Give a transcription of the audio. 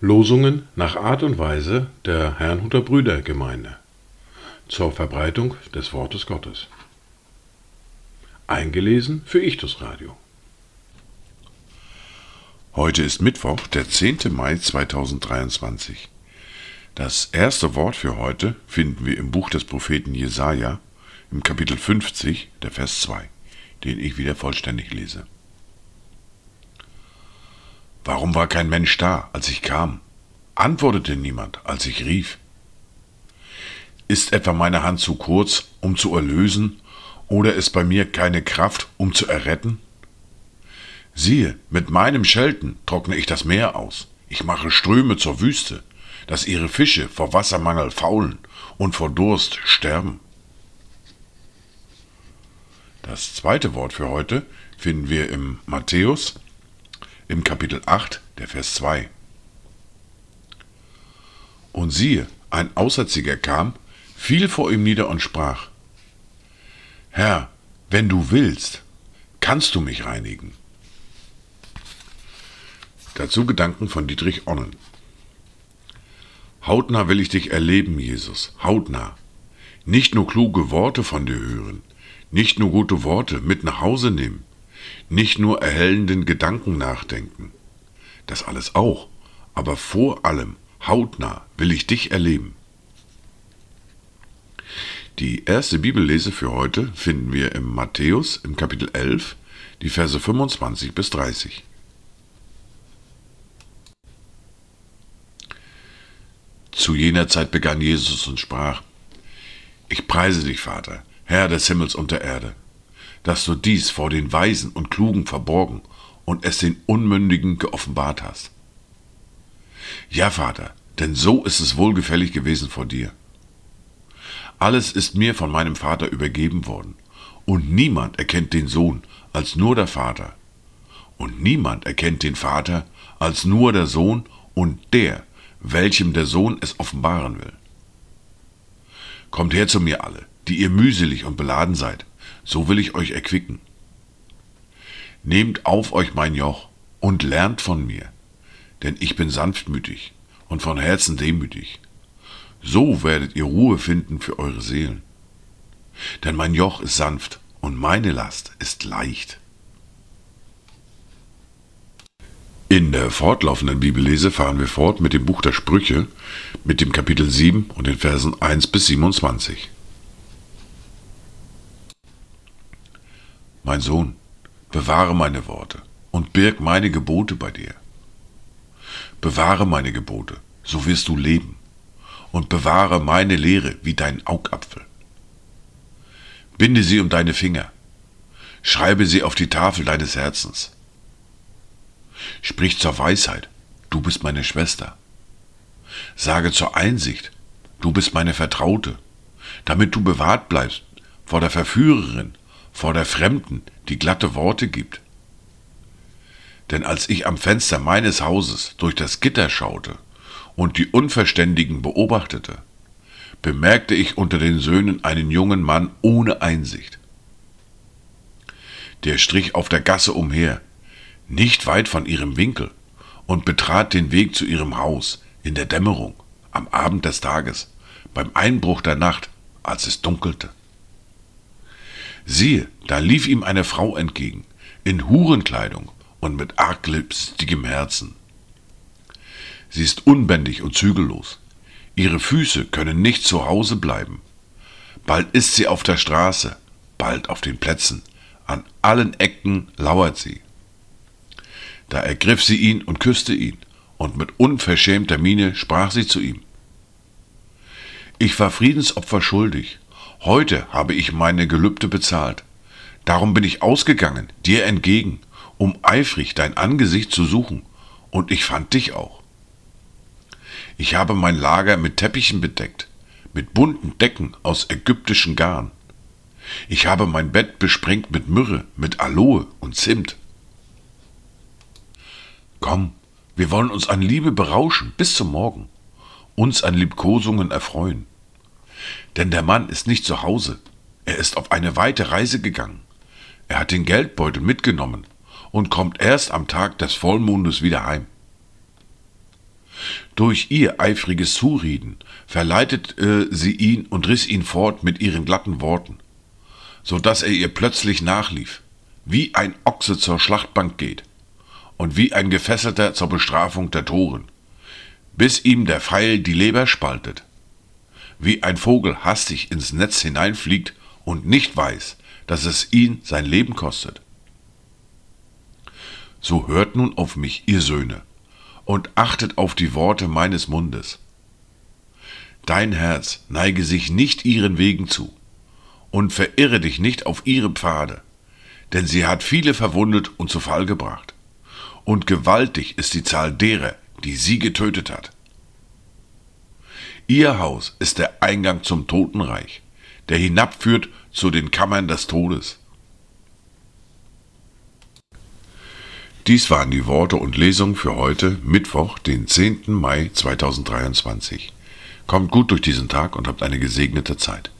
Losungen nach Art und Weise der Herrnhuter Brüdergemeinde zur Verbreitung des Wortes Gottes. Eingelesen für Ichtus Radio. Heute ist Mittwoch, der 10. Mai 2023. Das erste Wort für heute finden wir im Buch des Propheten Jesaja, im Kapitel 50, der Vers 2, den ich wieder vollständig lese. Warum war kein Mensch da, als ich kam? Antwortete niemand, als ich rief? Ist etwa meine Hand zu kurz, um zu erlösen, oder ist bei mir keine Kraft, um zu erretten? Siehe, mit meinem Schelten trockne ich das Meer aus. Ich mache Ströme zur Wüste, dass ihre Fische vor Wassermangel faulen und vor Durst sterben. Das zweite Wort für heute finden wir im Matthäus im Kapitel 8, der Vers 2. Und siehe, ein Aussätziger kam, fiel vor ihm nieder und sprach, Herr, wenn du willst, kannst du mich reinigen. Dazu Gedanken von Dietrich Onnen. Hautnah will ich dich erleben, Jesus, hautnah. Nicht nur kluge Worte von dir hören, nicht nur gute Worte mit nach Hause nehmen, nicht nur erhellenden Gedanken nachdenken. Das alles auch, aber vor allem hautnah will ich dich erleben. Die erste Bibellese für heute finden wir im Matthäus im Kapitel 11, die Verse 25 bis 30. Zu jener Zeit begann Jesus und sprach, Ich preise dich, Vater, Herr des Himmels und der Erde, dass du dies vor den Weisen und Klugen verborgen und es den Unmündigen geoffenbart hast. Ja, Vater, denn so ist es wohlgefällig gewesen vor dir. Alles ist mir von meinem Vater übergeben worden, und niemand erkennt den Sohn als nur der Vater, und niemand erkennt den Vater als nur der Sohn und der, welchem der Sohn es offenbaren will. Kommt her zu mir alle, die ihr mühselig und beladen seid, so will ich euch erquicken. Nehmt auf euch mein Joch und lernt von mir, denn ich bin sanftmütig und von Herzen demütig. So werdet ihr Ruhe finden für eure Seelen. Denn mein Joch ist sanft und meine Last ist leicht. In der fortlaufenden Bibellese fahren wir fort mit dem Buch der Sprüche, mit dem Kapitel 7 und den Versen 1 bis 27. Mein Sohn, bewahre meine Worte und birg meine Gebote bei dir. Bewahre meine Gebote, so wirst du leben, und bewahre meine Lehre wie dein Augapfel. Binde sie um deine Finger, schreibe sie auf die Tafel deines Herzens Sprich zur Weisheit, du bist meine Schwester. Sage zur Einsicht, du bist meine Vertraute, damit du bewahrt bleibst vor der Verführerin, vor der Fremden, die glatte Worte gibt. Denn als ich am Fenster meines Hauses durch das Gitter schaute und die Unverständigen beobachtete, bemerkte ich unter den Söhnen einen jungen Mann ohne Einsicht. Der strich auf der Gasse umher, nicht weit von ihrem Winkel, und betrat den Weg zu ihrem Haus in der Dämmerung, am Abend des Tages, beim Einbruch der Nacht, als es dunkelte. Siehe, da lief ihm eine Frau entgegen, in Hurenkleidung und mit arglistigem Herzen. Sie ist unbändig und zügellos. Ihre Füße können nicht zu Hause bleiben. Bald ist sie auf der Straße, bald auf den Plätzen. An allen Ecken lauert sie. Da ergriff sie ihn und küsste ihn, und mit unverschämter Miene sprach sie zu ihm. Ich war Friedensopfer schuldig, heute habe ich meine Gelübde bezahlt, darum bin ich ausgegangen, dir entgegen, um eifrig dein Angesicht zu suchen, und ich fand dich auch. Ich habe mein Lager mit Teppichen bedeckt, mit bunten Decken aus ägyptischen Garn. Ich habe mein Bett besprengt mit Myrrhe, mit Aloe und Zimt. Komm, wir wollen uns an Liebe berauschen bis zum Morgen, uns an Liebkosungen erfreuen. Denn der Mann ist nicht zu Hause, er ist auf eine weite Reise gegangen. Er hat den Geldbeutel mitgenommen und kommt erst am Tag des Vollmondes wieder heim. Durch ihr eifriges Zureden verleitete sie ihn und riss ihn fort mit ihren glatten Worten, so dass er ihr plötzlich nachlief, wie ein Ochse zur Schlachtbank geht und wie ein Gefesselter zur Bestrafung der Toren, bis ihm der Pfeil die Leber spaltet, wie ein Vogel hastig ins Netz hineinfliegt und nicht weiß, dass es ihn sein Leben kostet. So hört nun auf mich, ihr Söhne, und achtet auf die Worte meines Mundes. Dein Herz neige sich nicht ihren Wegen zu, und verirre dich nicht auf ihre Pfade, denn sie hat viele verwundet und zu Fall gebracht, und gewaltig ist die Zahl derer, die sie getötet hat. Ihr Haus ist der Eingang zum Totenreich, der hinabführt zu den Kammern des Todes. Dies waren die Worte und Lesungen für heute, Mittwoch, den 10. Mai 2023. Kommt gut durch diesen Tag und habt eine gesegnete Zeit.